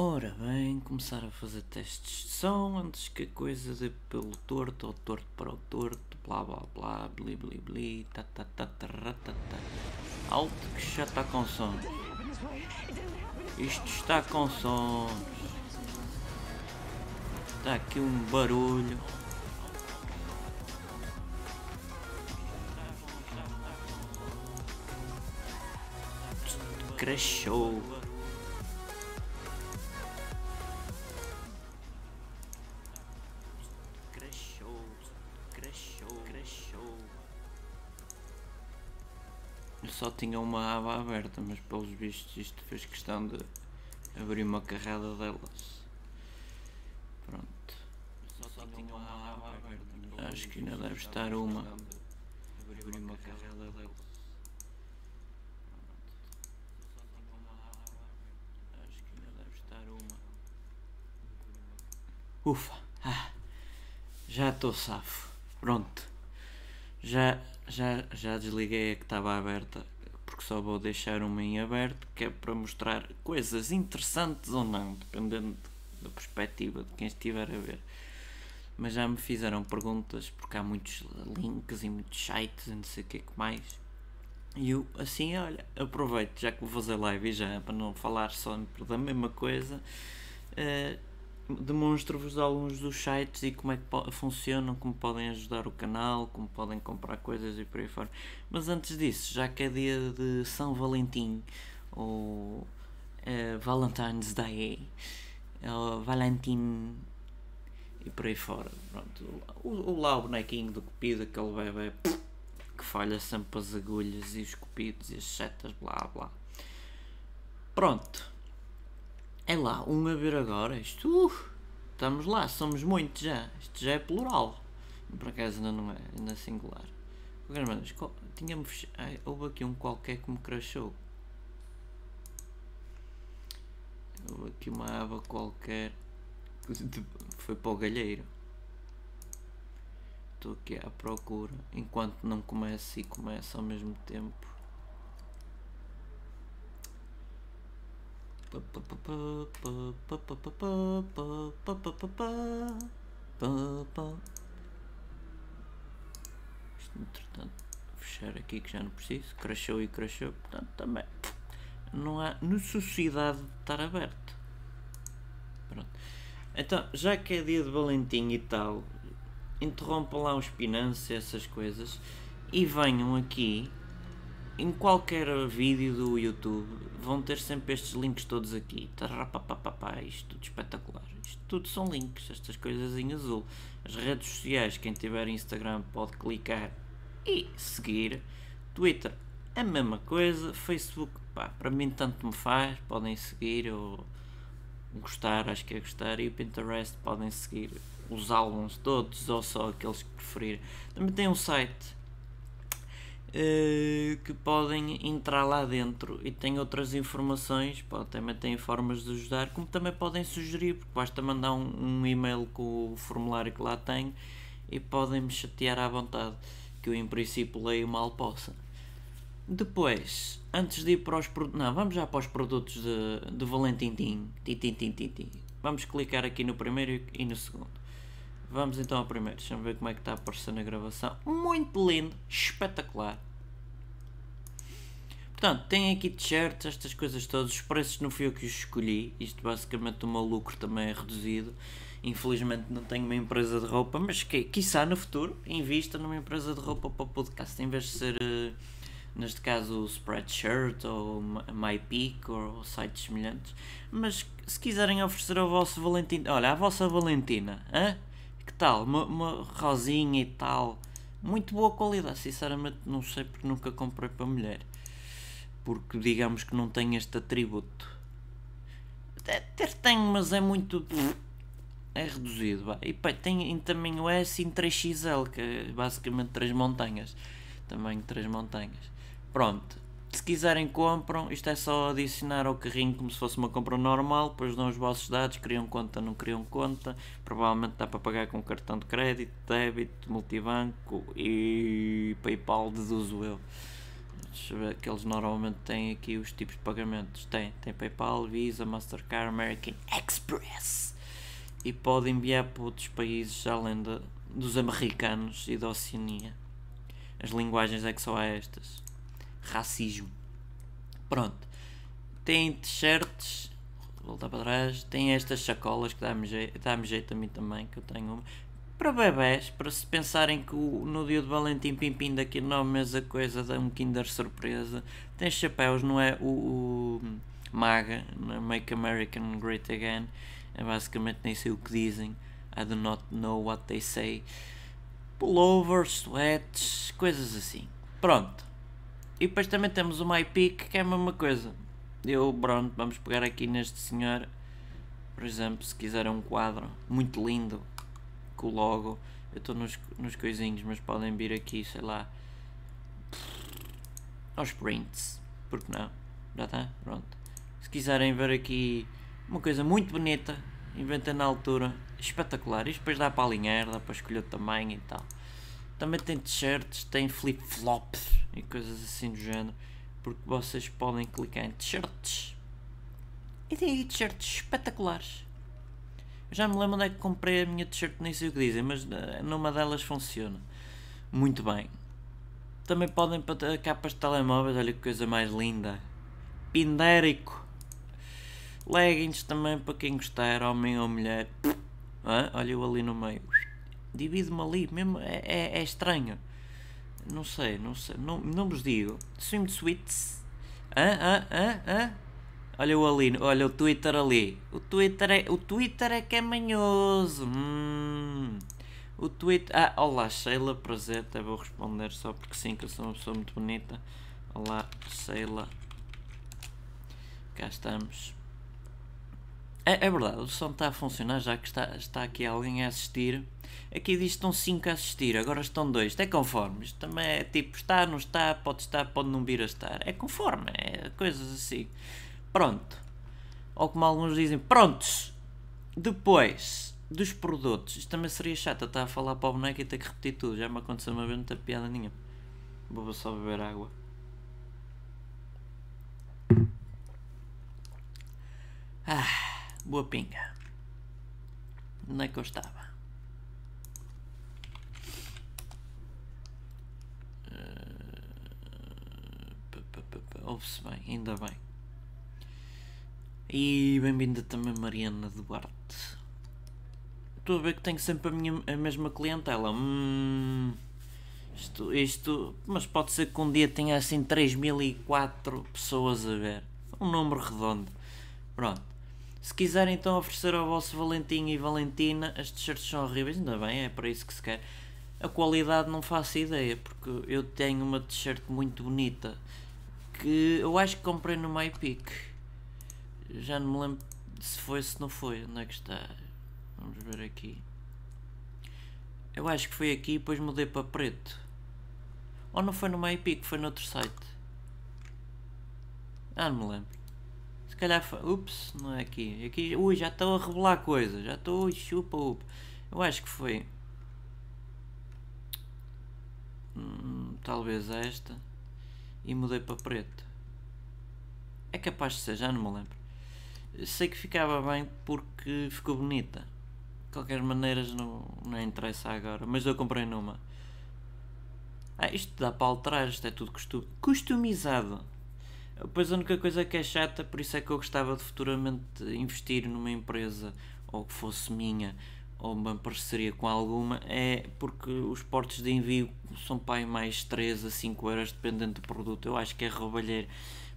Ora bem, começar a fazer testes de som antes que a coisa dê pelo torto ou torto para o torto, blá blá blá, bli bli bli, ta ta ta ta ta ta. Alto que já está com sons. Isto está com sons. Está aqui um barulho. Cresceu. Só tinha uma aba aberta, mas pelos vistos isto fez questão de abrir uma carrada delas. Pronto. Só tinha uma aba aberta. Acho que ainda deve estar uma. Abrir uma carrada delas. Acho que ainda deve estar uma. Ufa! Ah, já estou safo. Pronto. Já, já, já desliguei a que estava aberta. Porque só vou deixar uma em aberto que é para mostrar coisas interessantes ou não, dependendo da perspectiva de quem estiver a ver. Mas já me fizeram perguntas porque há muitos links e muitos sites e não sei o que é que mais. E eu, assim, olha, aproveito, já que vou fazer live e já, para não falar sempre da mesma coisa, eh, demonstro-vos alguns dos sites e como é que funcionam, como podem ajudar o canal, como podem comprar coisas e por aí fora. Mas antes disso, já que é dia de São Valentim, ou eh, Valentine's Day, ou Valentim e por aí fora, pronto. O, o lá o bonequinho do Cupido, aquele bebê que falha sempre as agulhas e os cupidos e as setas, blá blá. Pronto. É lá, um a ver agora. Isto, uh, estamos lá, somos muitos já. Isto já é plural. Por acaso ainda não é, ainda é singular. Qualquer maneira, fech... Ai, houve aqui um qualquer que me crashou. Houve aqui uma aba qualquer foi para o galheiro. Estou aqui à procura. Enquanto não começa e começa ao mesmo tempo. Entretanto, fechar aqui que já não preciso. Crashou e crashou. Portanto, também não há necessidade de estar aberto. Pronto. Então, já que é dia de Valentim e tal, interrompam lá os pinanços e essas coisas e venham aqui em qualquer vídeo do YouTube vão ter sempre estes links todos aqui. Tarapapapapá, isto tudo espetacular. Isto tudo são links, estas coisas em azul. As redes sociais, quem tiver Instagram pode clicar e seguir. Twitter, a mesma coisa. Facebook, pá, para mim tanto me faz, podem seguir ou gostar, acho que é gostar. E o Pinterest podem seguir os álbuns todos ou só aqueles que preferirem. Também tem um site que podem entrar lá dentro e tem outras informações, pode, também têm formas de ajudar, como também podem sugerir, porque basta mandar um, um e-mail com o formulário que lá tem e podem me chatear à vontade, que eu em princípio leio mal possa. Depois, antes de ir para os produtos. Não, vamos já para os produtos de, de Valentim Tim. Tim, tim, tim, tim, tim. Vamos clicar aqui no primeiro e no segundo. Vamos então ao primeiro. Deixa-me ver como é que está a aparecer na gravação. Muito lindo, espetacular. Portanto, tem aqui t-shirts, estas coisas todas. Os preços não fui eu que os escolhi. Isto basicamente o meu lucro também é reduzido. Infelizmente não tenho uma empresa de roupa, mas que, quiçá no futuro invista numa empresa de roupa para o podcast, em vez de ser, eh, neste caso, o Spreadshirt ou MyPeak ou sites semelhantes. Mas se quiserem oferecer ao vosso Valentim, olha, a vossa Valentina, hã? Tal? Uma, uma rosinha e tal, muito boa qualidade. Sinceramente, não sei porque nunca comprei para mulher, porque digamos que não tem este atributo. Até tem, mas é muito. É reduzido. E pá, tem em tamanho S em 3XL, que é basicamente 3 montanhas. Tamanho 3 montanhas. Pronto. Se quiserem compram, isto é só adicionar ao carrinho como se fosse uma compra normal, depois dão os vossos dados, criam conta, não criam conta, provavelmente dá para pagar com cartão de crédito, débito, multibanco e Paypal deduzo eu. deixa eu ver que eles normalmente têm aqui os tipos de pagamentos. Tem, tem PayPal, Visa, Mastercard, American Express. E pode enviar para outros países além de, dos americanos e da Oceania. As linguagens é que só há estas. Racismo. Pronto. Tem t-shirts. Voltar para trás. Tem estas sacolas que dá-me jeito, dá jeito a mim também, que eu tenho uma para bebés, para se pensarem que o, no dia de Valentim Pimpim daqui a nove meses a coisa dá um Kinder surpresa. Tem chapéus, não é o, o MAGA, é? Make American Great Again. É basicamente nem sei o que dizem. I do not know what they say. Pullovers, sweats, coisas assim. Pronto. E depois também temos o MyPic, que é a mesma coisa. Eu, pronto, vamos pegar aqui neste senhor. Por exemplo, se quiser um quadro muito lindo, com o logo. Eu estou nos, nos coisinhos, mas podem vir aqui, sei lá, aos prints. Porque não? Já está? Pronto. Se quiserem ver aqui uma coisa muito bonita, inventa na altura, espetacular. Isto depois dá para alinhar, dá para escolher o tamanho e tal. Também tem t-shirts, tem flip-flops e coisas assim do género. Porque vocês podem clicar em t-shirts. E tem aí t-shirts espetaculares. Já me lembro onde é que comprei a minha t-shirt, nem sei o que dizem, mas eh, numa delas funciona. Muito bem. Também podem para capas de telemóveis, olha que coisa mais linda. Pindérico. Leggings também para quem gostar, homem ou mulher. Ah, olha eu ali no meio. Divide-me ali, mesmo é, é, é, estranho. Não sei, não sei, não, não vos digo. Swimsuits. Ah, ah, ah, ah. Olha o ali, olha o Twitter ali. O Twitter é, o Twitter é que é manhoso. Hum. O Twitter. Ah, olá Sheila, prazer. Até vou responder só porque sim, que eu sou uma pessoa muito bonita. Olá Sheila. Cá estamos. É, é verdade, o som está a funcionar já que está, está aqui alguém a assistir. Aqui diz que estão 5 a assistir, agora estão 2. É conforme. Isto também é tipo, está, não está, pode estar, pode não vir a estar. É conforme, é coisas assim. Pronto. Ou como alguns dizem, prontos. Depois dos produtos. Isto também seria chato. estar a falar para o boneco e ter que repetir tudo. Já me aconteceu uma vez, não tem piada nenhuma. Vou só beber água. Ah, boa pinga. Onde é que eu estava? Uh, Ouve-se bem, ainda bem. E bem-vinda também Mariana Duarte. Estou a ver que tenho sempre a, minha, a mesma clientela. Hum, isto, isto, mas pode ser que um dia tenha assim 3004 pessoas a ver. Um número redondo. Pronto. Se quiserem então oferecer ao vosso Valentim e Valentina, as t-shirts são horríveis, ainda bem, é para isso que se quer. A qualidade não faço ideia, porque eu tenho uma t-shirt muito bonita que eu acho que comprei no MyPick já não me lembro se foi se não foi. Onde é que está? Vamos ver aqui. Eu acho que foi aqui e depois mudei para preto. Ou não foi no MyPic, foi noutro site. Ah, não me lembro. Se calhar foi. Ups, não é aqui. aqui ui, já estou a revelar coisas. Já estou. Ui, chupa, upa. Eu acho que foi. Hum, talvez esta. E mudei para preto. É capaz de ser, já não me lembro sei que ficava bem porque ficou bonita. De qualquer maneira não, não interessa agora, mas eu comprei numa. Ah, isto dá para alterar, isto é tudo customizado. Pois a única coisa que é chata, por isso é que eu gostava de futuramente investir numa empresa, ou que fosse minha, ou uma parceria com alguma, é porque os portos de envio são pai mais 3 a 5 euros dependendo do produto. Eu acho que é roubalheiro.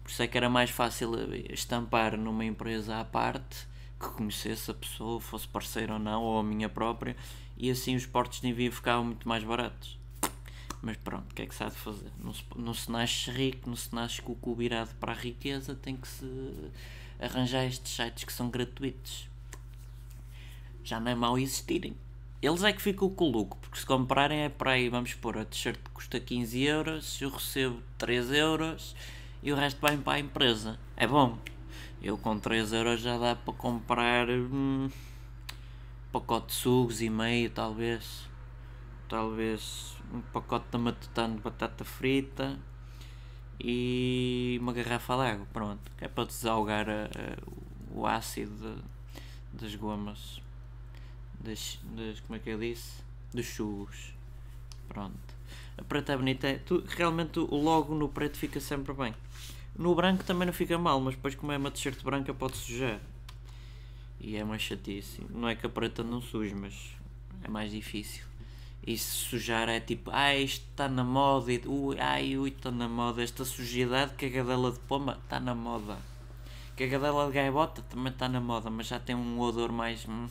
Por isso é que era mais fácil estampar numa empresa à parte que conhecesse a pessoa, fosse parceiro ou não, ou a minha própria, e assim os portos de envio ficavam muito mais baratos. Mas pronto, o que é que se há de fazer? Não se, não se nasce rico, não se nasce com o cu virado para a riqueza, tem que se arranjar estes sites que são gratuitos. Já não é mau existirem. Eles é que ficam com o lucro, porque se comprarem é para aí, vamos pôr, a t-shirt custa 15 euros, eu recebo 3 euros e o resto vai para a empresa. É bom. Eu com 3 euros já dá para comprar um pacote de sugos e meio, talvez. Talvez um pacote de matutano de batata frita e uma garrafa de água, pronto, que é para desalgar a, o ácido de, das gomas, das, das, como é que eu disse? Dos churros, pronto. A preta é bonita, é, tu, realmente o logo no preto fica sempre bem. No branco também não fica mal, mas depois como é uma t-shirt branca pode sujar. E é mais chatice. Não é que a preta não suje, mas é mais difícil. E se sujar é tipo, ah, isto está na moda, e, ui, ai, ui, está na moda. Esta sujidade, cagadela de pomba, está na moda. Cagadela de gaivota também está na moda, mas já tem um odor mais. Hum.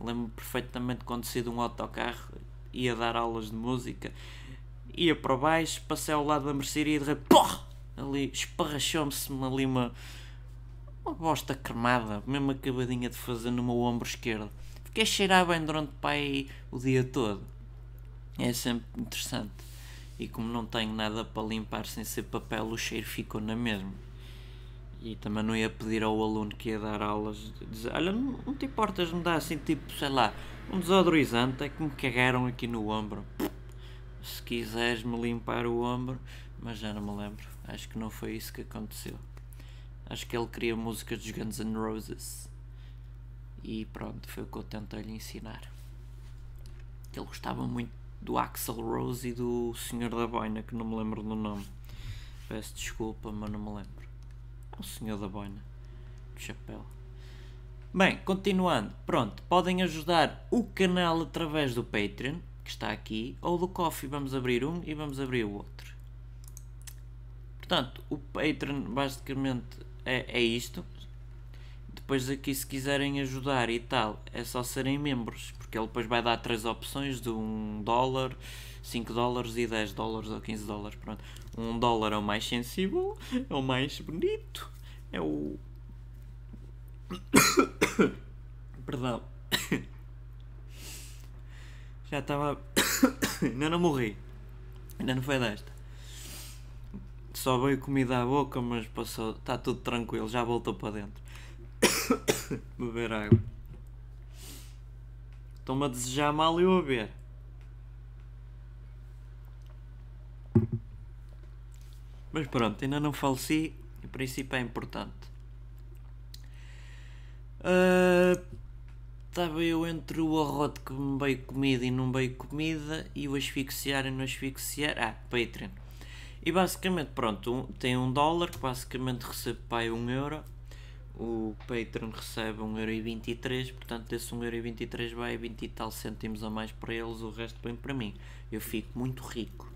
Lembro perfeitamente quando saí de um autocarro, ia dar aulas de música, ia para baixo, passei ao lado da mercearia e de repente, ali esparrachou-me-se ali uma, uma bosta cremada, mesmo acabadinha de fazer no meu ombro esquerdo. Fiquei a cheirar bem durante pai, o dia todo. É sempre interessante. E como não tenho nada para limpar sem ser papel, o cheiro ficou na mesma. E também não ia pedir ao aluno que ia dar aulas dizer, olha, não, te importas me dar assim tipo, sei lá, um desodorizante é que me cagaram aqui no ombro. Se quiseres me limpar o ombro, mas já não me lembro. Acho que não foi isso que aconteceu. Acho que ele queria música dos Guns N' Roses. E pronto, foi o que eu tentei lhe ensinar. Ele gostava muito do Axel Rose e do Senhor da Boina, que não me lembro do nome. Peço desculpa, mas não me lembro. O Senhor da Boina. Do chapéu. Bem, continuando. Pronto, podem ajudar o canal através do Patreon, que está aqui, ou do Coffee. Vamos abrir um e vamos abrir o outro. Portanto, o Patreon basicamente é, é isto. Depois aqui se quiserem ajudar e tal, é só serem membros, porque ele depois vai dar três opções de 1 dólar, 5 dólares e 10 dólares ou 15 dólares. Pronto. 1 dólar é o mais sensível, é o mais bonito, é o. Perdão. Já estava. Ainda não morri. Ainda não foi desta só veio comida à boca, mas passou, está tudo tranquilo, já voltou para dentro. Beber água. Estão-me a desejar mal e eu a ver. Mas pronto, ainda não faleci, o princípio é importante. Uh, estava eu entre o arroto que me veio comida e não veio comida e o asfixiar e não asfixiar. Ah, Patreon. E basicamente, pronto, um, tem um dólar que basicamente recebe pai um euro. O Patreon recebe 1,23€, portanto desse 1,23€ vai 20 e tal cêntimos a mais para eles, o resto vem para mim. Eu fico muito rico.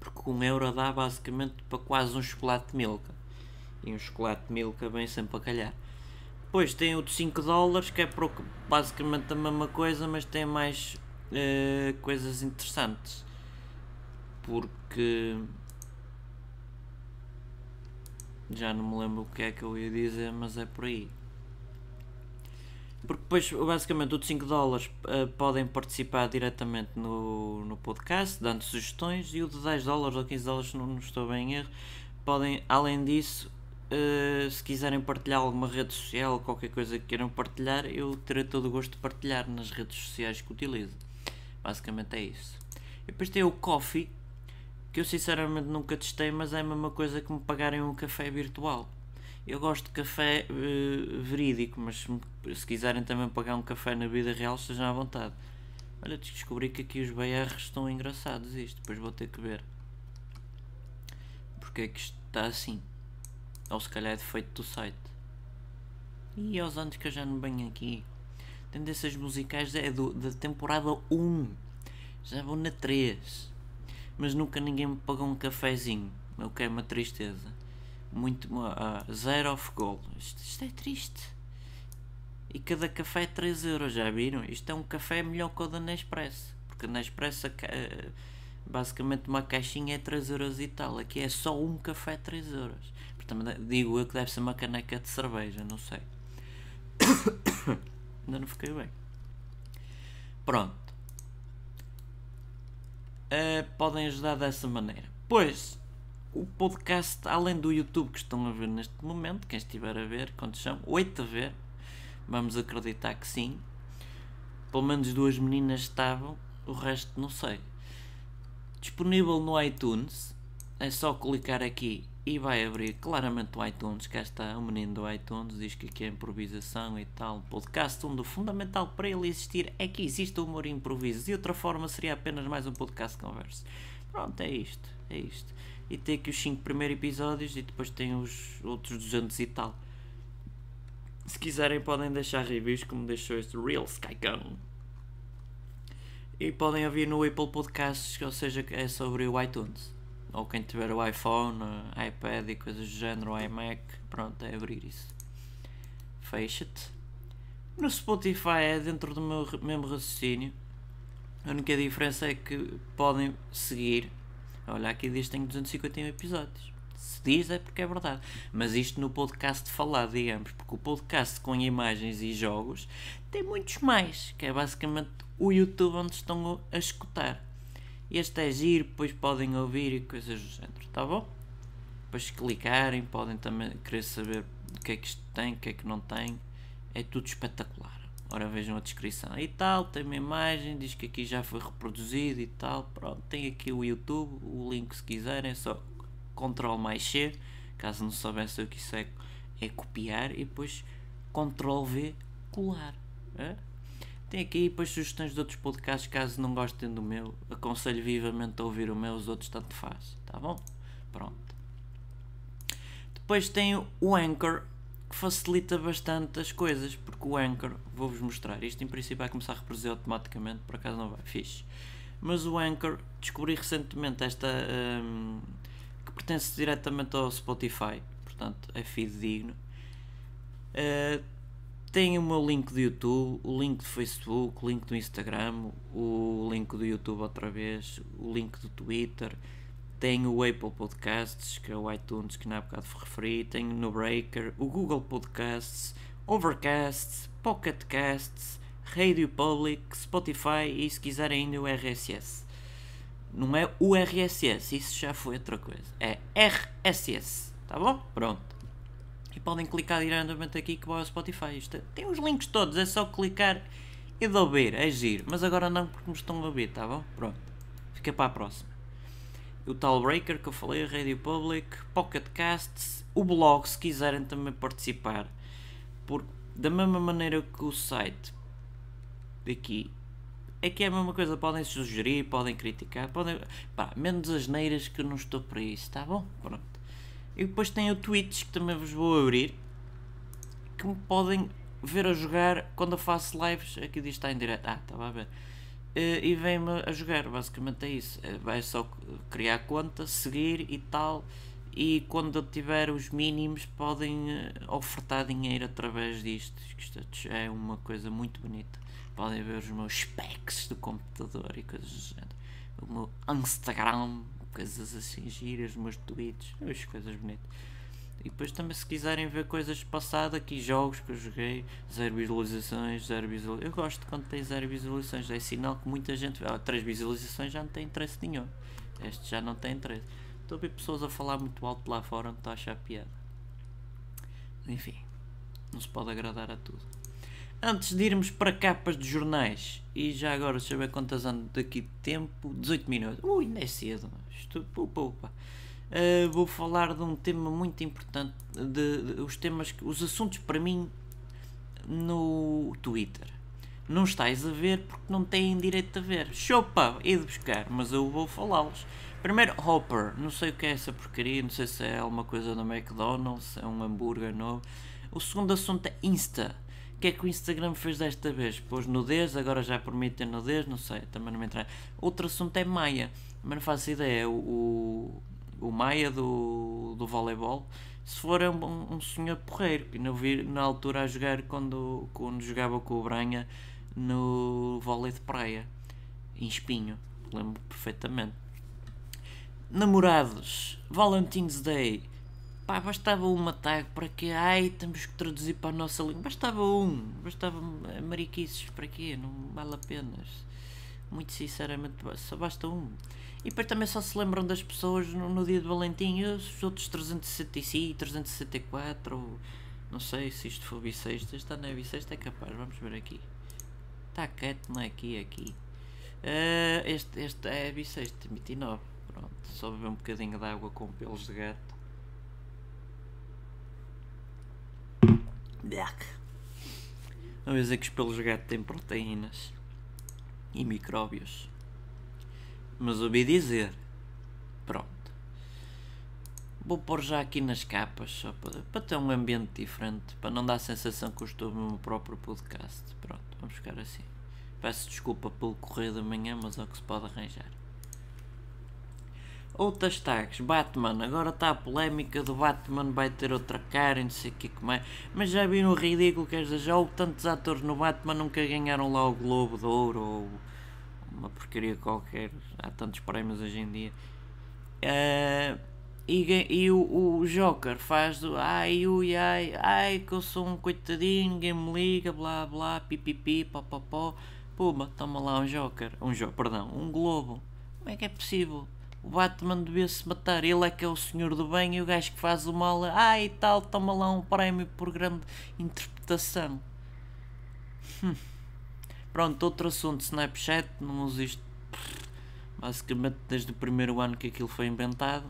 Porque um euro dá basicamente para quase um chocolate milka. E um chocolate de milka vem sempre a calhar. Depois tem o de 5 dólares, que é basicamente a mesma coisa, mas tem mais uh, coisas interessantes. Porque já não me lembro o que é que eu ia dizer, mas é por aí. Porque depois, basicamente, o de 5 dólares uh, podem participar diretamente no, no podcast, dando sugestões, e o de 10 dólares ou 15 dólares, não, não estou bem em erro, podem, além disso, uh, se quiserem partilhar alguma rede social, qualquer coisa que queiram partilhar, eu terei todo o gosto de partilhar nas redes sociais que utilizo. Basicamente é isso. E depois tem o Coffee, que eu sinceramente nunca testei, mas é a mesma coisa que me pagarem um café virtual. Eu gosto de café uh, verídico, mas se, se, quiserem também pagar um café na vida real, estejam à vontade. Olha, descobri que aqui os BRs estão engraçados isto, depois vou ter que ver. Porque é que isto está assim? Ou se calhar é defeito do site. E aos anos que eu já não venho aqui. Tendências musicais é do, da temporada 1. Já vou na 3 mas nunca ninguém me pagou um cafezinho, o que é uma tristeza. Muito, uh, zero of gold. Isto, isto, é triste. E cada café é 3 euros, já viram? Isto é um café melhor que o da Nespresso. Porque a Nespresso, uh, basicamente, uma caixinha é 3 euros e tal. Aqui é só um café 3 euros. Portanto, digo eu que deve ser uma caneca de cerveja, não sei. Ainda não fiquei bem. Pronto uh, podem ajudar dessa maneira. Pois, o podcast, além do YouTube que estão a ver neste momento, quem estiver a ver, quantos são? Oito a ver, vamos acreditar que sim. Pelo menos duas meninas estavam, o resto não sei. Disponível no iTunes, é só clicar aqui e vai abrir claramente o iTunes. Cá está o menino do iTunes, diz que aqui é improvisação e tal. Podcast onde o fundamental para ele existir é que existe humor e improviso. De outra forma seria apenas mais um podcast de conversa. Pronto, é isto, é isto. E tem aqui os 5 primeiros episódios e depois tem os outros 200 e tal. Se quiserem podem deixar reviews como deixou este Real Skycon. E podem ouvir no Apple Podcasts, ou seja, é sobre o iTunes. Ou quem tiver o iPhone, iPad e coisas do género, o iMac, pronto, é abrir isso. Fecha-te. No Spotify é dentro do meu mesmo raciocínio. A única diferença é que podem seguir. Olha, aqui diz que tenho 251 episódios. Se diz é porque é verdade. Mas isto no podcast falado, digamos, porque o podcast com imagens e jogos tem muitos mais, que é basicamente o YouTube onde estão a escutar. Este é giro, depois podem ouvir e coisas do género, tá bom? Depois clicarem, podem também querer saber o que é que isto tem, o que é que não tem. É tudo espetacular. Ora vejam a descrição e tal, tem uma imagem, diz que aqui já foi reproduzido e tal. Pronto, tem aqui o YouTube, o link se quiserem, é só Ctrl mais C, caso não soubessem o que isso é, é copiar e depois Ctrl V colar. É? Tem aqui depois sugestões de outros podcasts, caso não gostem do meu. Aconselho vivamente a ouvir o meu, os outros tanto faz. Tá bom? Pronto. Depois tem o Anchor, que facilita bastante as coisas, porque o Anchor, vou-vos mostrar, isto em princípio vai começar a reproduzir automaticamente, por acaso não vai, fixe. Mas o Anchor, descobri recentemente esta, um, que pertence diretamente ao Spotify, portanto é fidedigno. Uh, tem o meu link do YouTube, o link do Facebook, o link do Instagram, o link do YouTube outra vez, o link do Twitter, tenho o Apple Podcasts, que é o iTunes que na bocado referi, tenho no Breaker, o Google Podcasts, Overcast, Pocket Casts, Radio Public, Spotify e se quiser ainda o RSS. Não é o RSS, isso já foi outra coisa. É RSS, tá bom? Pronto e podem clicar diretamente aqui que vai ao Spotify. Isto é, tem os links todos, é só clicar e de ouvir, é giro. Mas agora não porque me estão a ouvir, tá bom? Pronto. Fica para a próxima. O tal Breaker que eu falei, a Radio Public, Pocket Casts, o blog se quiserem também participar. Porque da mesma maneira que o site daqui é que é a mesma coisa, podem sugerir, podem criticar, podem. Pá, menos as neiras que eu não estou para isso, tá bom? Pronto. E depois tem o Twitch que também vos vou abrir. Que me podem ver a jogar quando eu faço lives. Aqui diz está em direto. Ah, estava a ver. Uh, e vem-me a jogar, basicamente é isso. É, vai só criar conta, seguir e tal. E quando eu tiver os mínimos, podem uh, ofertar dinheiro através disto. Isto é uma coisa muito bonita. Podem ver os meus specs do computador e coisas do género. O meu Instagram coisas assim giras, meus tweets, as coisas bonitas. E depois também se quiserem ver coisas passadas aqui, jogos que eu joguei, zero visualizações, zero visualizações. Eu gosto quando tem zero visualizações, é sinal que muita gente. Ah, três visualizações já não tem interesse nenhum. Este já não tem interesse. Estou a ver pessoas a falar muito alto lá fora, não está a achar piada. Enfim, não se pode agradar a tudo. Antes de irmos para capas de jornais, e já agora, ver quantas ando daqui de tempo, 18 minutos. Ui, ainda é cedo, isto, upa, upa. Uh, vou falar de um tema muito importante, de, de, os temas, os assuntos para mim no Twitter. Não estáis a ver porque não têm direito a ver. Chopa, e de buscar, mas eu vou falá-los. Primeiro, Hopper, não sei o que é essa porcaria, não sei se é alguma coisa do McDonald's, é um hambúrguer novo. O segundo assunto é Insta o que é que o Instagram fez desta vez? Pôs nudez, agora já permite nudez, não sei, também não me entra. Outro assunto é Maia, mas não faço ideia. O, o, Maia do, do voleibol, se for é um, um senhor porreiro, que não vi na altura a jogar quando, quando jogava com o Branha no vôlei de praia, em Espinho, lembro perfeitamente. Namorados, Valentine's Day Pá, bastava uma tag para que ai temos que traduzir para a nossa língua. Bastava um, bastava mariquices para quê? Não vale a pena. Muito sinceramente, só basta um. E depois também só se lembram das pessoas no, no dia de Valentim, os outros 365, 364, ou não sei se isto for bissexto. Este ano é bissexto, é capaz, vamos ver aqui. Está quieto, não é aqui, é aqui. Uh, este, este é bissexto, 29. Pronto, só beber um bocadinho de água com pelos de gato. Vamos dizer que os pelos de gato têm proteínas e micróbios. Mas ouvi dizer. Pronto. Vou pôr já aqui nas capas só para, para ter um ambiente diferente, para não dar a sensação que eu estou no meu próprio podcast. Pronto, vamos ficar assim. Peço desculpa pelo correio da manhã, mas é o que se pode arranjar. Outras tags, Batman, agora está a polémica do Batman vai ter outra cara e não sei o que é. Mas já viram o ridículo, quer dizer, já houve tantos atores no Batman nunca ganharam lá o Globo de Ouro ou uma porcaria qualquer. Há tantos prémios hoje em dia. Uh, e, e o, o Joker faz do ai, ui, ai, ai, que eu sou um coitadinho, ninguém me liga, blá blá, pipipi, papapó. Puma, toma lá um Joker, um Joker, perdão, um Globo. Como é que é possível? O Batman devia-se matar, ele é que é o senhor do bem e o gajo que faz o mal, ai e tal, toma lá um prémio por grande interpretação. Hum. Pronto, outro assunto, Snapchat, não uso isto basicamente desde o primeiro ano que aquilo foi inventado.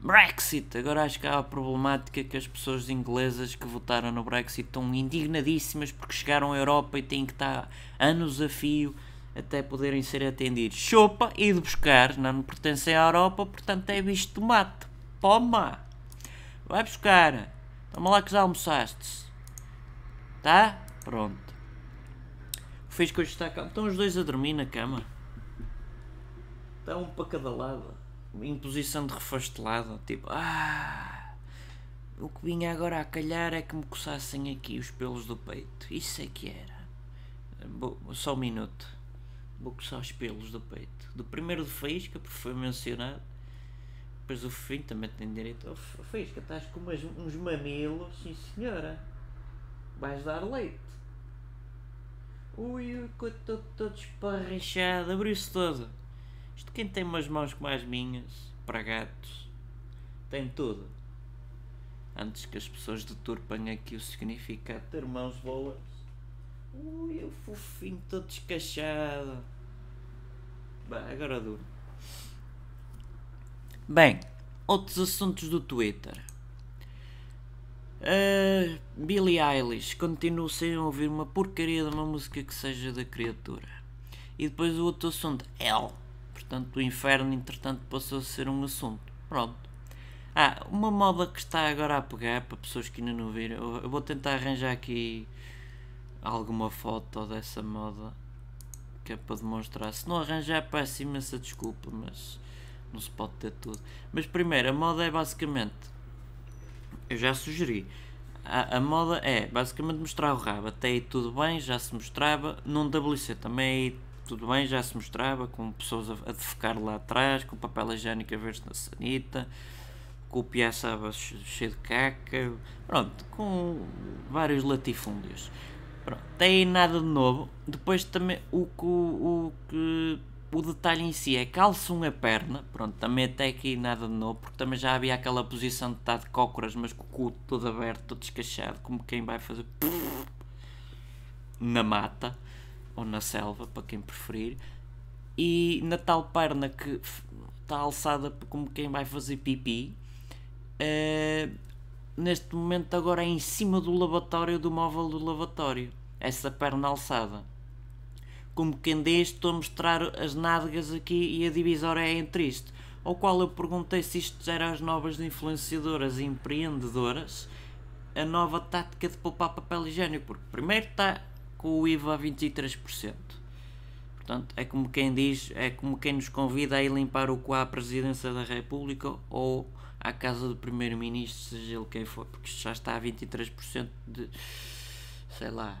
Brexit! Agora acho que há a problemática que as pessoas inglesas que votaram no Brexit estão indignadíssimas porque chegaram à Europa e têm que estar anos a fio até poderem ser atendidos. Chopa e de buscar, não pertencem à Europa, portanto é bicho de tomate. Toma! Vai buscar! Toma lá que já almoçaste. Tá? Pronto. Fez que hoje está cá. Estão os dois a dormir na cama. Está um para cada lado. Em posição de refastelado. Tipo, ah. O que vinha agora a calhar é que me coçassem aqui os pelos do peito. Isso é que era. só um minuto. Vou coçar os pelos do peito. Do primeiro de Faísca, porque foi mencionado. Depois o fim também tem direito. Oh, Faísca, estás com umas, uns mamilos, sim senhora. Vais dar leite. Ui, estou todo esparrachado, abriu-se todo. Isto quem tem umas mãos como as minhas, para gatos, tem tudo. Antes que as pessoas deturpem aqui o significado de ter mãos boas. Ui, o fofinho todo descachado. Bem, agora duro. Bem, outros assuntos do Twitter. Uh, Billie Eilish, continuo sem ouvir uma porcaria de uma música que seja da criatura. E depois o outro assunto, Hell. Portanto, o inferno, entretanto, passou a ser um assunto. Pronto. Ah, uma moda que está agora a pegar, para pessoas que ainda não viram, eu vou tentar arranjar aqui alguma foto dessa moda que é para demonstrar. Se não arranjar, peço imensa desculpa, mas não se pode ter tudo. Mas primeiro, a moda é basicamente eu já sugeri. A, a, moda é basicamente mostrar o rabo. Até aí tudo bem, já se mostrava. Num WC também aí tudo bem, já se mostrava. Com pessoas a, a defecar lá atrás, com papel higiênico a ver-se na sanita, com o piaçaba cheio de caca. Pronto, com vários latifúndios. Pronto, tem nada de novo. Depois também o que, o que o detalhe em si é calçam a perna, pronto, também até aqui nada de novo, porque também já havia aquela posição de estar de cócoras, mas com o cu todo aberto, todo descachado, como quem vai fazer na mata ou na selva, para quem preferir, e na tal perna que está alçada como quem vai fazer pipi, uh, neste momento agora é em cima do lavatório, do móvel do lavatório, essa perna alçada como quem diz, estou a mostrar as nádegas aqui e a divisória é entre isto. Ao qual eu perguntei se isto já era as novas influenciadoras e empreendedoras, a nova tática de poupar papel higiênico, porque primeiro está com o IVA a 23%. Portanto, é como quem diz, é como quem nos convida a ir limpar o cu à presidência da República ou à casa do primeiro-ministro, seja ele quem for, porque já está a 23% de, sei lá,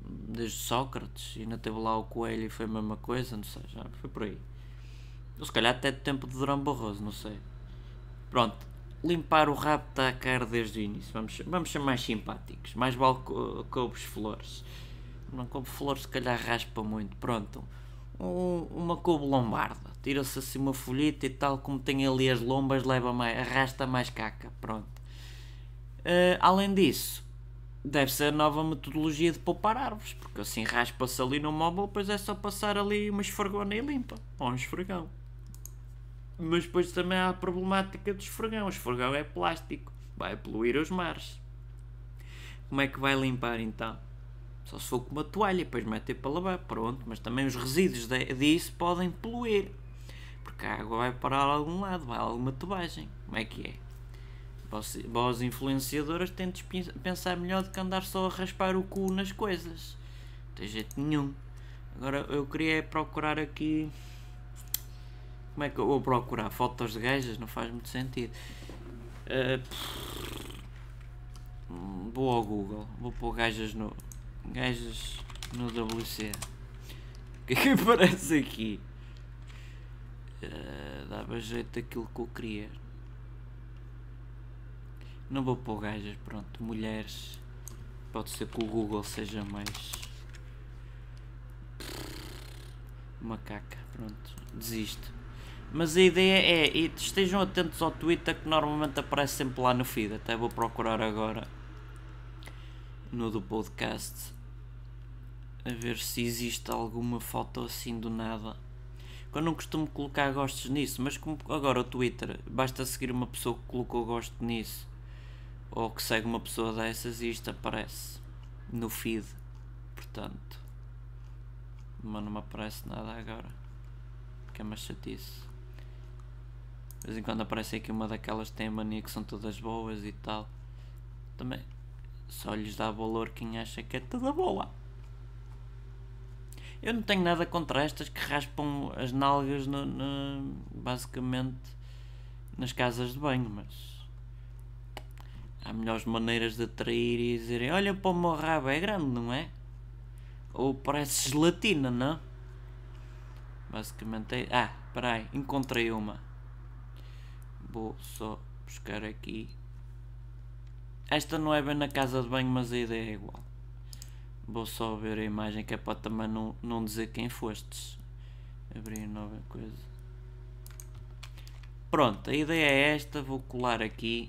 desde Sócrates, e ainda teve lá o Coelho e foi a mesma coisa, não sei, já foi por aí. Ou se calhar até do tempo de Durão Barroso, não sei. Pronto, limpar o rabo a cara desde o início, vamos, vamos ser mais simpáticos, mais vale couves flores. Não couve flores se calhar raspa muito, pronto. Um, uma couve lombarda, tira-se assim uma folhita e tal, como tem ali as lombas, leva mais, arrasta mais caca, pronto. Uh, além disso, deve ser a nova metodologia de poupar árvores, porque assim raspa-se ali no móvel, depois é só passar ali uma esfregona e limpa, ou um esfregão. Mas depois também há a problemática do esfregão. O esfregão é plástico, vai poluir os mares. Como é que vai limpar então? Só se for com uma toalha, depois meter para lavar, pronto. Mas também os resíduos disso podem poluir. Porque a água vai parar a algum lado, vai a alguma tubagem. Como é que é? Vós, influenciadoras tentem pensar melhor do que andar só a raspar o cu nas coisas. Não tem jeito nenhum. Agora eu queria procurar aqui. Como é que eu vou procurar? Fotos de gajas? Não faz muito sentido. Uh, vou ao Google. Vou pôr gajas no. Gajas no WC. O que é que aparece aqui? Uh, dava jeito daquilo que eu queria. Não vou pôr gajas, pronto. Mulheres. Pode ser que o Google seja mais. Macaca, pronto. Desisto. Mas a ideia é, estejam atentos ao Twitter que normalmente aparece sempre lá no feed. Até vou procurar agora no do podcast a ver se existe alguma foto assim do nada. Eu não costumo colocar gostos nisso, mas como agora o Twitter basta seguir uma pessoa que colocou gosto nisso ou que segue uma pessoa dessas e isto aparece no feed. Portanto, mas não me aparece nada agora, que é uma chatice. De vez em quando aparece aqui uma daquelas que tem a mania que são todas boas e tal. Também só lhes dá valor quem acha que é toda boa. Eu não tenho nada contra estas que raspam as nalgas no, no, basicamente nas casas de banho, mas há melhores maneiras de atrair e dizerem olha para o meu rabo é grande, não é? Ou parece gelatina, não? Basicamente é. Ah, espera aí, encontrei uma. Vou só buscar aqui. Esta não é bem na casa de banho, mas a ideia é igual. Vou só ver a imagem que é para também não, não dizer quem fostes. Abrir nova coisa. Pronto, a ideia é esta. Vou colar aqui.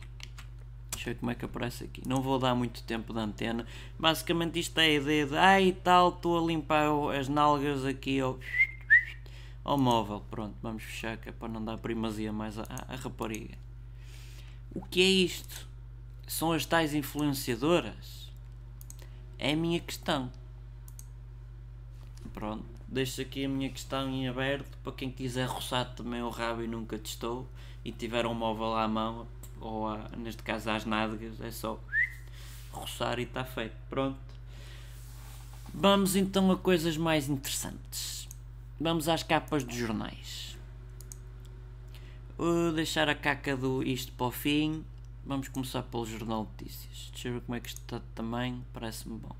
Deixa eu ver como é que aparece aqui. Não vou dar muito tempo de antena. Basicamente isto é a ideia de ai tal, estou a limpar as nalgas aqui ao, ao móvel. Pronto, vamos fechar que é para não dar primazia mais à, à rapariga. O que é isto? São as tais influenciadoras? É a minha questão. Pronto, deixo aqui a minha questão em aberto para quem quiser roçar também o rabo e nunca testou e tiver um móvel à mão ou a, neste caso às nádegas, é só roçar e está feito. Pronto. Vamos então a coisas mais interessantes. Vamos às capas dos jornais. Vou deixar a caca do isto para o fim. Vamos começar pelo Jornal de Notícias. Deixa eu ver como é que isto está de tamanho. Parece-me bom.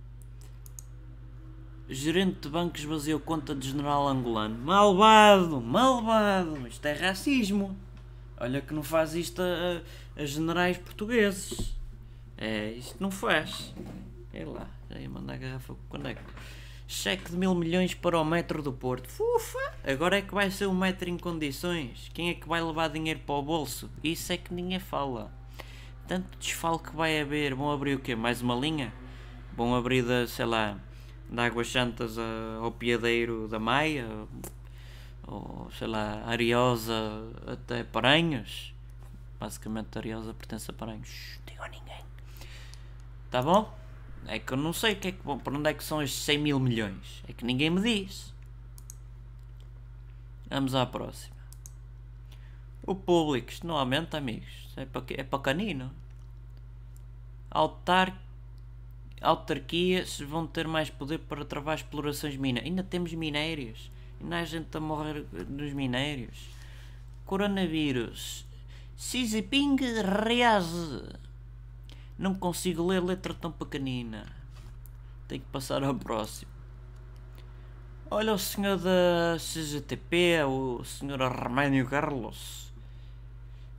Gerente de banco esvaziou conta de general angolano. Malvado! Malvado! Isto é racismo! Olha que não faz isto a, a, generais portugueses. É, isto não faz. É lá, já ia mandar a garrafa quando é que. Cheque de mil milhões para o metro do Porto. Fufa! Agora é que vai ser um metro em condições. Quem é que vai levar dinheiro para o bolso? Isso é que ninguém fala. Tanto desfalque que vai haver. Vão abrir o quê? Mais uma linha? Vão abrir da, sei lá, da Águas Santas ao Piadeiro da Maia? ou sei lá, Ariosa até Paranhos. Basicamente, Ariosa pertence a Paranhos. Digo a ninguém. Tá bom? É que eu não sei que é que, bom, para onde é que são estes 100 mil milhões. É que ninguém me diz. Vamos à próxima. O público, isto não aumenta, amigos. É para, é para canino. Autar, autarquias vão ter mais poder para travar explorações minas. Ainda temos minérios. Ainda há gente a morrer nos minérios. Coronavírus. Xi Jinping. Não consigo ler letra tão pequenina. Tenho que passar ao próximo. Olha o senhor da CGTP, o senhor Armênio Carlos.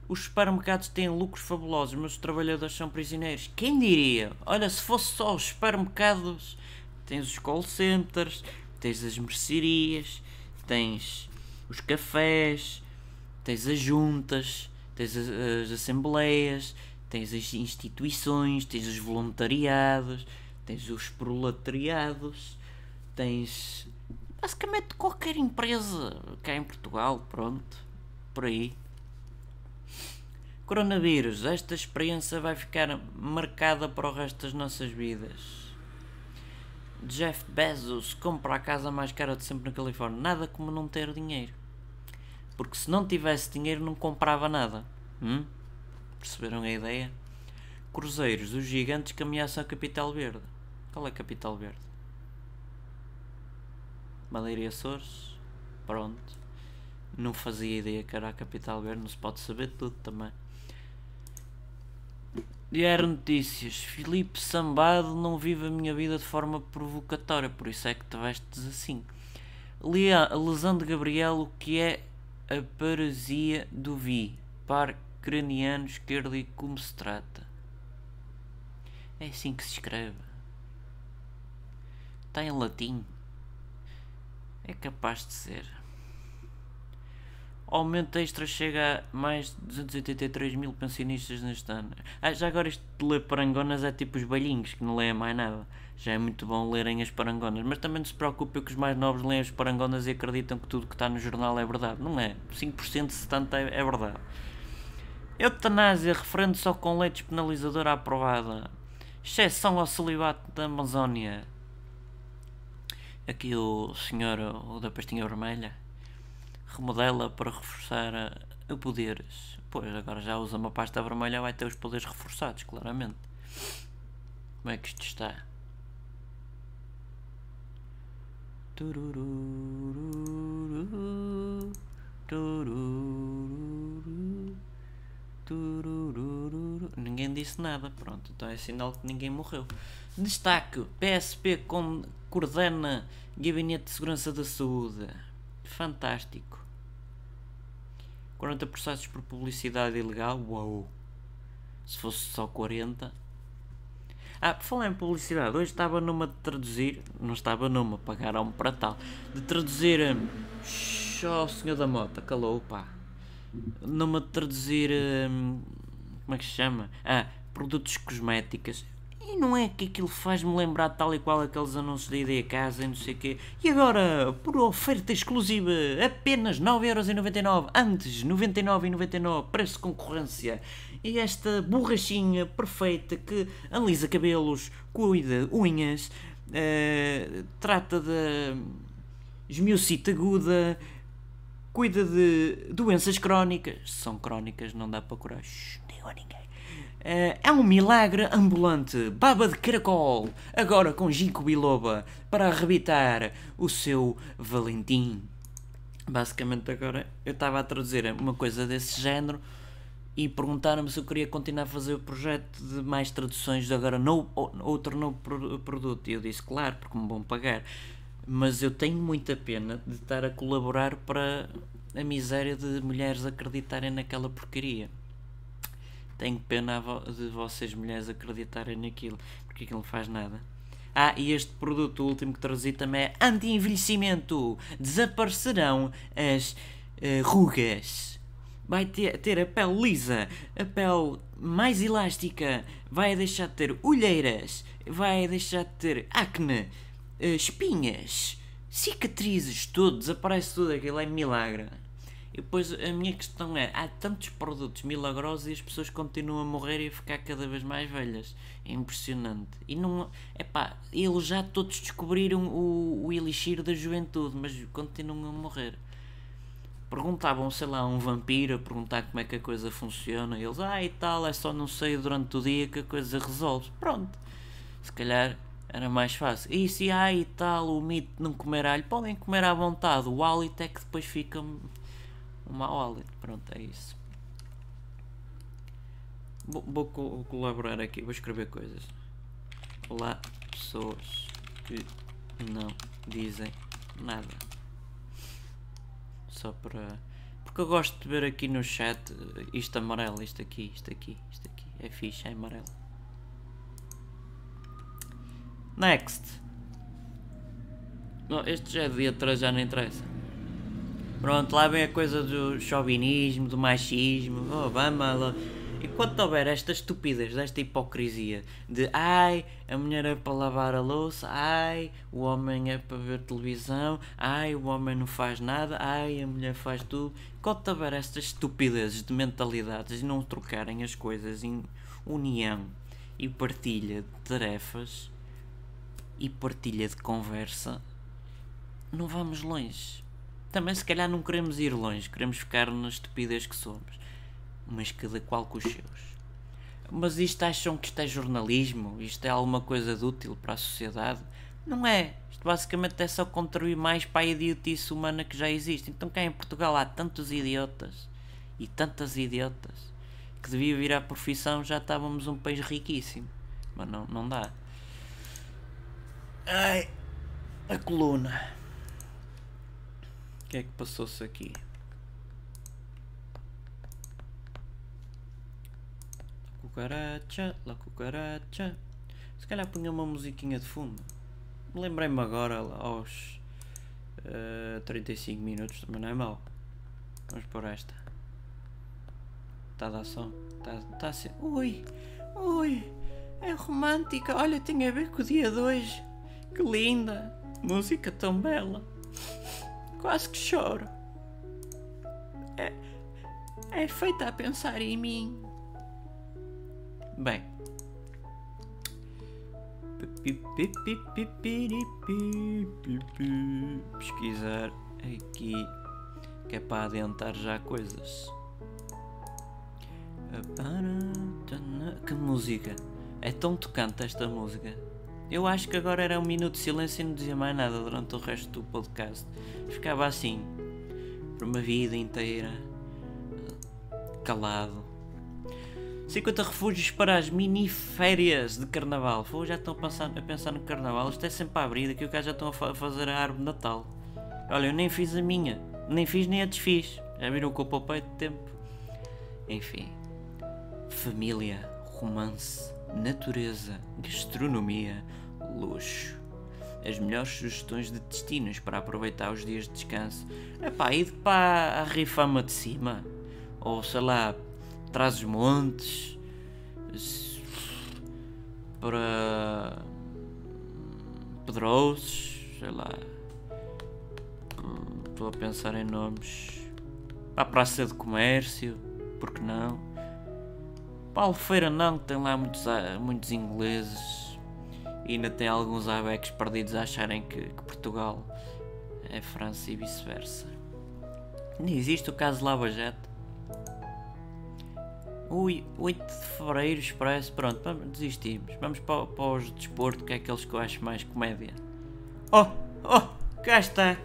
Os supermercados têm lucros fabulosos, mas os trabalhadores são prisioneiros. Quem diria? Olha, se fosse só os supermercados, tens os call centers, tens as mercearias, tens os cafés, tens as juntas, tens as, as assembleias, tens as instituições, tens os voluntariados, tens os proletariados, tens basicamente qualquer empresa cá em Portugal, pronto. por aí. Coronavírus, esta experiência vai ficar marcada para o resto das nossas vidas. Jeff Bezos compra a casa mais cara de sempre na Califórnia. Nada como não ter dinheiro. Porque se não tivesse dinheiro não comprava nada. Hum? Perceberam a ideia? Cruzeiros, os gigantes que ameaçam a Capital Verde. Qual é a Capital Verde? Madeira e Açores? Pronto. Não fazia ideia que era a Capital Verde, não se pode saber tudo também. Diário Notícias. Filipe Sambado não vive a minha vida de forma provocatória, por isso é que te vestes assim. Lesão de Gabriel, o que é a paresia do Vi? Par craniano esquerdo e como se trata? É assim que se escreve. Está em latim. É capaz de ser. Aumento extra chega a mais de 283 mil pensionistas neste ano. Ah, já agora isto de ler parangonas é tipo os balhinhos, que não leem mais nada. Já é muito bom lerem as parangonas, mas também não se preocupe que os mais novos leem as parangonas e acreditam que tudo que está no jornal é verdade. Não é. 5% de 70% é, é verdade. Eutanásia referente só com lei despenalizadora aprovada. Exceção ao celibato da Amazónia. Aqui o senhor o da pastinha vermelha remodela para reforçar a, poderes. Pois, agora já usa uma pasta vermelha, vai ter os poderes reforçados, claramente. Como é que isto está? Ninguém disse nada, pronto, então é sinal que ninguém morreu. Destaque: PSP coordena Gabinete de Segurança da Saúde. Fantástico. 40 processos por publicidade ilegal? Uau! Se fosse só 40. Ah, por falar em publicidade, hoje estava numa de traduzir, não estava numa, pagaram-me para tal, de traduzir. Hum, só senhor da moto, calou, pá. Numa de traduzir. Hum, como é que se chama? Ah, produtos cosméticos. E não é que aquilo faz-me lembrar tal e qual aqueles anúncios da ideia casa e não sei o quê. E agora, por oferta exclusiva, apenas 9,99€, antes 99,99€, preço concorrência. E esta borrachinha perfeita que alisa cabelos, cuida unhas, uh, trata de esmiocite aguda, cuida de doenças crónicas. São crónicas, não dá para curar. Shhh, digo a ninguém. Uh, é um milagre ambulante, baba de caracol, agora com ginkgo biloba, para arrebitar o seu Valentim. Basicamente agora eu estava a traduzir uma coisa desse género e perguntaram-me se eu queria continuar a fazer o projeto de mais traduções de agora no, outro novo produto. E eu disse, claro, porque me vão pagar. Mas eu tenho muita pena de estar a colaborar para a miséria de mulheres acreditarem naquela porcaria tenho pena de vocês mulheres acreditarem naquilo, porque aquilo não faz nada. Ah, e este produto, último que traduzi também é anti-envelhecimento. Desaparecerão as uh, rugas. Vai ter, ter a pele lisa, a pele mais elástica, vai deixar de ter olheiras, vai deixar de ter acne, uh, espinhas, cicatrizes, tudo, desaparece tudo, aquilo é milagre. Depois a minha questão é: há tantos produtos milagrosos e as pessoas continuam a morrer e a ficar cada vez mais velhas. É impressionante. E não. é pá, eles já todos descobriram o, o elixir da juventude, mas continuam a morrer. Perguntavam, sei lá, a um vampiro a perguntar como é que a coisa funciona. E eles, ah, e tal, é só não sei durante o dia que a coisa resolve. Pronto. Se calhar era mais fácil. E se há e tal, o mito de não comer alho, podem comer à vontade. O hálito é que depois fica um mau hálito. Pronto, é isso. Vou, vou co colaborar aqui, vou escrever coisas. Olá, pessoas que não dizem nada. Só para. Porque eu gosto de ver aqui no chat isto amarelo, isto aqui, isto aqui, isto aqui. É fixe, é amarelo. Next. Não, este já é dia 3, já não interessa. Pronto, lá vem a coisa do chauvinismo, do machismo. Oh, vamos, Enquanto houver esta estupidez, esta hipocrisia de ai, a mulher é para lavar a louça, ai, o homem é para ver televisão, ai, o homem não faz nada, ai, a mulher faz tudo. Enquanto houver estas estupidezes de mentalidades e não trocarem as coisas em união e partilha de tarefas e partilha de conversa, não vamos longe. Também se calhar não queremos ir longe, queremos ficar na estupidez que somos. Mas cada qual com os seus. Mas isto acham que isto é jornalismo? Isto é alguma coisa de útil para a sociedade? Não é. Isto basicamente é só contribuir mais para a idiotice humana que já existe. Então cá em Portugal há tantos idiotas e tantas idiotas que devia vir à profissão já estávamos um país riquíssimo. Mas não, não dá. Ai, a coluna. O que é que passou-se aqui? La cucaracha, la cucaracha. Se calhar punha uma musiquinha de fundo. Lembrei-me agora aos uh, 35 minutos, também não é mau. Vamos por esta. Está a dar som? Está tá a ser. Ui! Ui! É romântica! Olha, tem a ver com o dia de hoje. Que linda! Música tão bela! Quase que choro. É, é feita a pensar em mim. Bem. Pesquisar aqui que é para adiantar já coisas. Que música! É tão tocante esta música. Eu acho que agora era um minuto de silêncio e não dizia mais nada durante o resto do podcast. Ficava assim, por uma vida inteira, calado. 50 refúgios para as mini férias de carnaval. Foi, já estão a pensar, a pensar no carnaval. Isto é sempre a abrir, daqui o cá já estão a fa fazer a árvore de Natal. Olha, eu nem fiz a minha, nem fiz nem a desfiz. Já viram que eu poupei de tempo. Enfim, família, romance natureza, gastronomia, luxo. As melhores sugestões de destinos para aproveitar os dias de descanso. Epá, ir para a Rifama de cima. Ou sei lá, traz os montes. Para Pedrouços, sei lá. Estou a pensar em nomes. Para a Praça de Comércio, porque não? Para Albufeira não, que tem lá muitos, muitos ingleses e ainda tem alguns abecs perdidos a acharem que, que Portugal é França e vice-versa. Nem existe o caso de Lava Jato. Ui, 8 de Fevereiro Expresso, pronto, desistimos. Vamos para, para os desporto, que é aqueles que eu acho mais comédia. Oh, oh, cá está.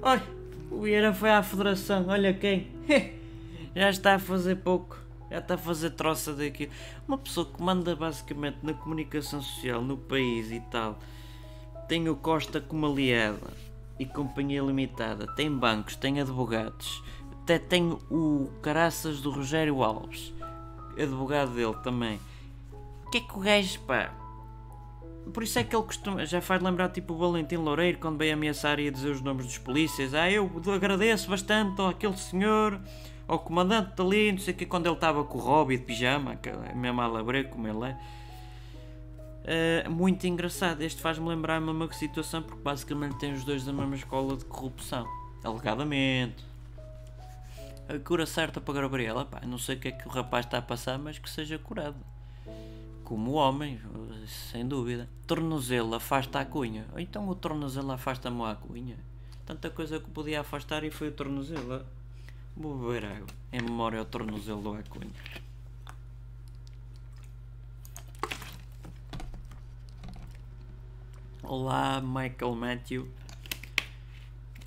Olha, o Vieira foi à Federação, olha quem. Já está a fazer pouco já está a fazer troça daqui. Uma pessoa que manda basicamente na comunicação social no país e tal, tem o Costa como aliada e companhia limitada, tem bancos, tem advogados, até tem o caraças do Rogério Alves, advogado dele também. O que é que o gajo, pá? Por isso é que ele costuma, já faz lembrar tipo o Valentim Loureiro quando veio ameaçar e dizer os nomes dos polícias. Ah, eu agradeço bastante àquele senhor ao comandante dali, não sei o que, quando ele estava com o Robbie de pijama, é mesmo como ele é. Uh, muito engraçado. Este faz-me lembrar a mesma situação, porque basicamente tem os dois da mesma escola de corrupção, alegadamente. A cura certa para Gabriela, pá, não sei o que é que o rapaz está a passar, mas que seja curado. Como homem, sem dúvida. Tornozelo afasta a cunha. Então o tornozelo afasta-me a cunha. Tanta coisa que podia afastar e foi o tornozelo. Vou beber água. Em memória ao tornozelo do Acunha. Olá, Michael Matthew.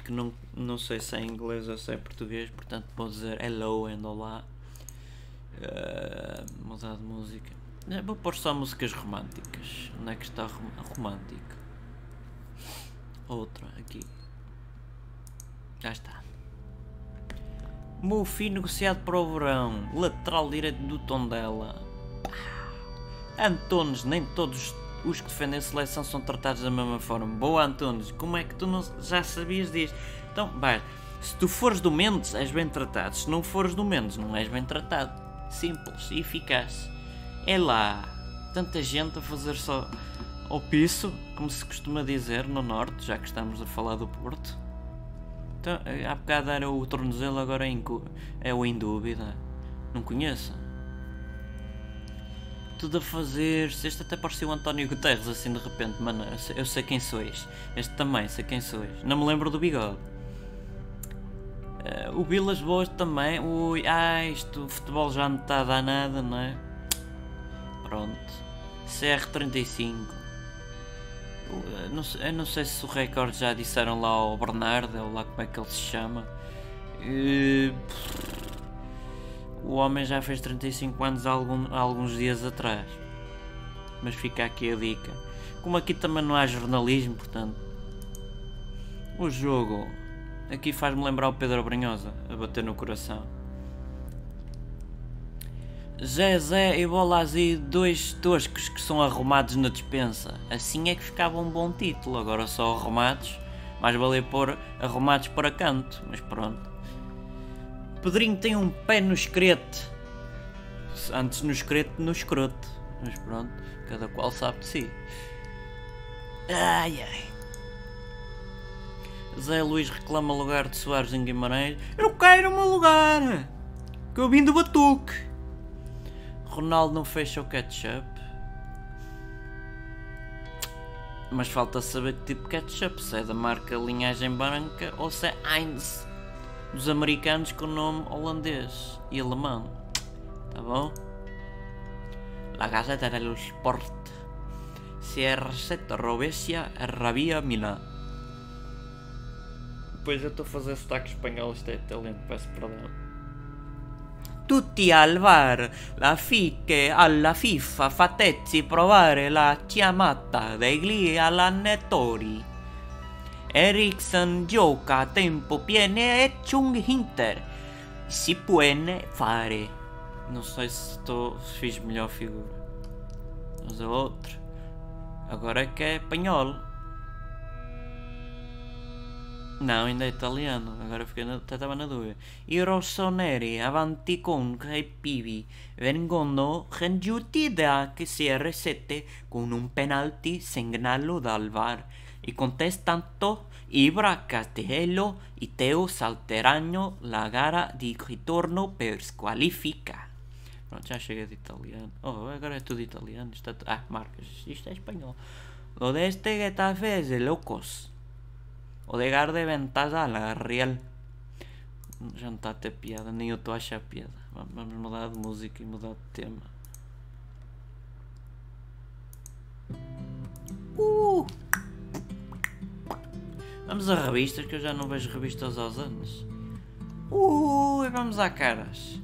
Que não, não sei se é inglês ou se é português, portanto vou dizer hello and olá. Uh, mudar de música. Vou pôr só músicas românticas. Onde é que está romântico? Outra aqui. Já está. Mufi negociado para o verão. Lateral direito do Tondela. Antunes, nem todos os que defendem a seleção são tratados da mesma forma. Boa Antunes, como é que tu não, já sabias disto? Então, vai, se tu fores do Mendes, és bem tratado. Se não fores do Mendes, não és bem tratado. simples e eficaz. É lá, tanta gente a fazer só ao piso, como se costuma dizer no Norte, já que estamos a falar do Porto. Então, há bocado era o tornozelo, agora é, é o em dúvida. Não conheço. Tudo a fazer. Este até parecia o António Guterres assim de repente, mano. Eu sei, eu sei quem sois. Este também, sei quem sois. Não me lembro do bigode. Uh, o Vilas Boas também. Ui, ah, isto, o futebol já não está a dar nada, não é? Pronto. CR35. Eu não, eu não sei se o recorde já disseram lá ao Bernardo, ou lá como é que ele se chama. O homem já fez 35 anos há, alguns dias atrás. Mas fica aqui a dica. Como aqui também não há jornalismo, portanto. O jogo aqui faz-me lembrar o Pedro Brunhosa a bater no coração. Zé Zé e Bolazzi, dois toscos que são arrumados na dispensa. Assim é que ficava um bom título. Agora só arrumados, mais valer pôr arrumados para canto. Mas pronto. Pedrinho tem um pé no escrete. Antes no escrete, no escroto. Mas pronto, cada qual sabe de si. Ai ai. Zé Luís reclama lugar de Soares em Guimarães. Eu quero o meu lugar! Que eu vim do Batuque! Ronaldo não fecha o ketchup. Mas falta saber que tipo de ketchup, se é da marca linhagem branca ou se é Heinz, dos americanos com nome holandês e alemão. Tá bom? La Gazzetta dello Sport. CR7 Robesia Rabia Milã. Pois eu estou a fazer sotaque espanhol, isto é italiano, peço perdão. Tutti al VAR, la FIC alla FIFA fatezzi provare la chiamata degli allenatori. Ericsson gioca a tempo pieno e Chung Hinter. Si può fare. Não sei se fiz melhor figura. Mas a outra. Agora é que é espanhol. Não, ainda é italiano, agora fiquei na, estava na dúvida. I rossoneri avanti con Pivi vengono raggiunti da CR7 con un penalty segnalato dal VAR. I contestanti Ibra, Castello e Teo salteranno la gara di ritorno per squalifica. Pronto, já chega de italiano. Oh, agora é tudo italiano. É, ah, Marcos, isto é espanhol. Lo de este Getafe es de locos. Odegar de ventaja a la Real. Já não está a ter piada, nem eu estou a achar piada. Vamos mudar de música e mudar de tema. Uh! Vamos a revistas, que eu já não vejo revistas aos anos. Uh! Vamos a caras.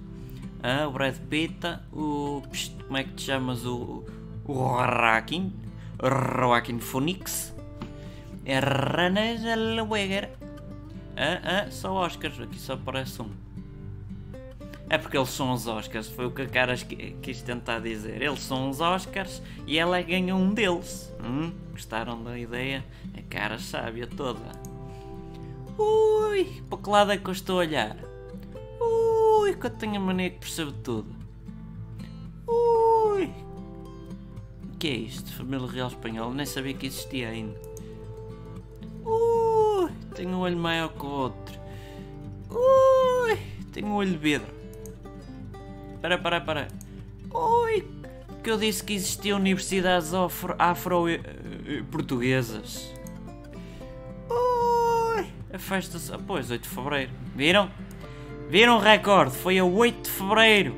Ah, o Brad Pitt, o. Como é que te chamas? O. O Joaquin. Joaquin Phoenix. É René Zellweger. Ah, ah, só Oscars, aqui só aparece um. É porque eles são os Oscars, foi o que a Caras quis tentar dizer. Eles são os Oscars e ela é ganha um deles. Hum, gostaram da ideia? A cara sábia toda. Ui, para que lado é que eu estou a olhar? Ui, que eu tenho a mania que percebo tudo. Ui, o que é isto? Família Real Espanhola? Nem sabia que existia ainda. Tenho um olho maior que o outro. Ui, tenho um olho de vidro. Para, para, para. Ui, que eu disse que existiam universidades afro-portuguesas. Ui, a festa... Ah, pois, 8 de Fevereiro. Viram? Viram o recorde? Foi a 8 de Fevereiro.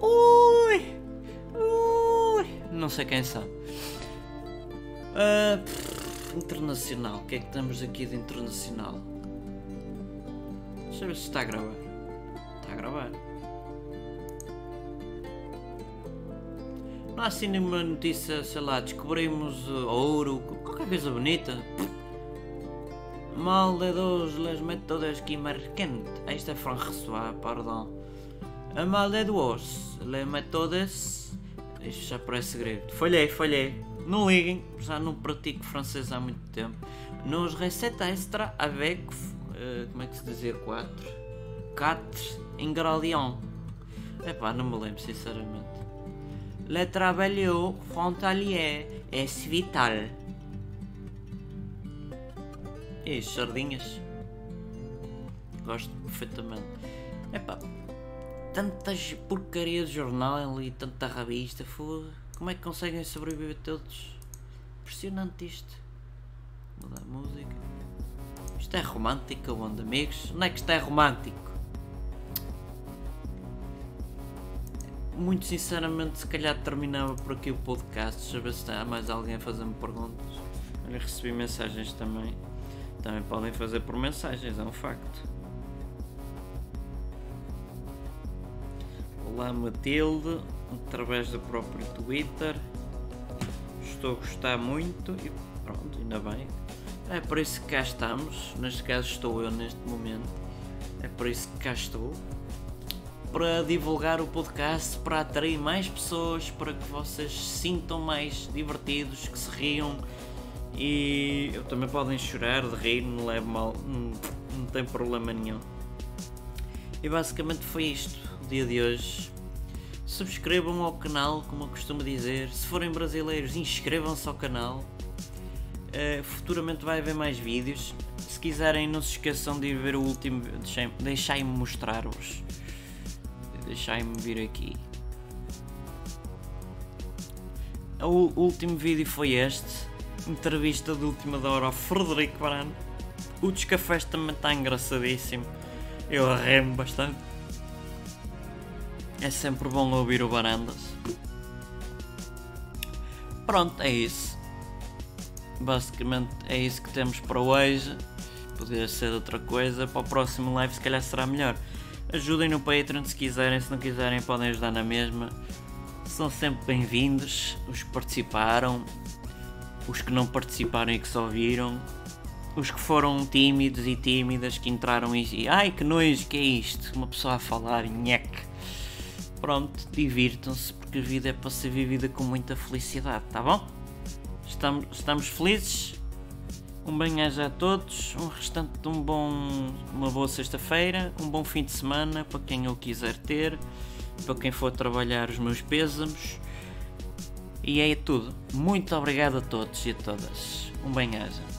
Ui, ui, não sei quem sabe. Uh, Internacional. O que é que temos aqui de internacional? Deixa eu ver se está a gravar. Está a gravar. Não há assim nenhuma notícia, sei lá, descobrimos uh, ouro, qualquer coisa bonita. Mal de dos les métodos que marquen. Isto é François, perdão. A mal de dos les métodos. Isto já parece segredo. Falhei, falhei. Não liguem, já não pratico francês há muito tempo. Nos receita extra avec. Uh, como é que se dizia? 4? 4 ingrédient. Epá, não me lembro, sinceramente. Le trabalho frontalier é vital. E as sardinhas? Gosto perfeitamente. Epá, tantas porcarias de jornal e tanta revista, foda. Como é que conseguem sobreviver todos? Impressionante isto. Mudar a música. Isto é romântico, onde amigos? Onde é que isto é romântico? Muito sinceramente, se calhar terminava por aqui o podcast. Deixa eu ver se há mais alguém a fazer-me perguntas. Olha, recebi mensagens também. Também podem fazer por mensagens, é um facto. Olá Matilde, através do próprio Twitter. Estou a gostar muito e pronto, ainda bem. É por isso que cá estamos, neste caso estou eu neste momento. É por isso que cá estou. Para divulgar o podcast, para atrair mais pessoas, para que vocês se sintam mais divertidos, que se riam e eu também podem chorar de rir, não levo mal, não, não tem problema nenhum. E basicamente foi isto, o dia de hoje. Subscrevam ao canal, como eu costumo dizer. Se forem brasileiros, inscrevam-se ao canal. Uh, futuramente vai haver mais vídeos. Se quiserem, não se esqueçam de ir ver o último. Deixai-me mostrar-vos. Deixai-me vir aqui. O último vídeo foi este. Entrevista de última hora ao Frederico Barano. O descafés também está engraçadíssimo. Eu arremo bastante. É sempre bom ouvir o Barandas. Pronto, é isso. Basicamente é isso que temos para hoje. Podia ser outra coisa. Para o próximo live, se calhar será melhor. Ajudem no Patreon se quiserem. Se não quiserem, podem ajudar na mesma. São sempre bem-vindos. Os que participaram, os que não participaram e que só viram os que foram tímidos e tímidas que entraram e ai que nojo que é isto, uma pessoa a falar, nheque. Pronto, divirtam-se porque a vida é para ser vivida com muita felicidade, tá bom? Estamos, estamos felizes. Um bem-aja a todos, um restante de um bom, uma boa sexta-feira, um bom fim de semana para quem eu quiser ter, para quem for trabalhar os meus pêsamos. E é tudo. Muito obrigado a todos e a todas. Um bem-aja.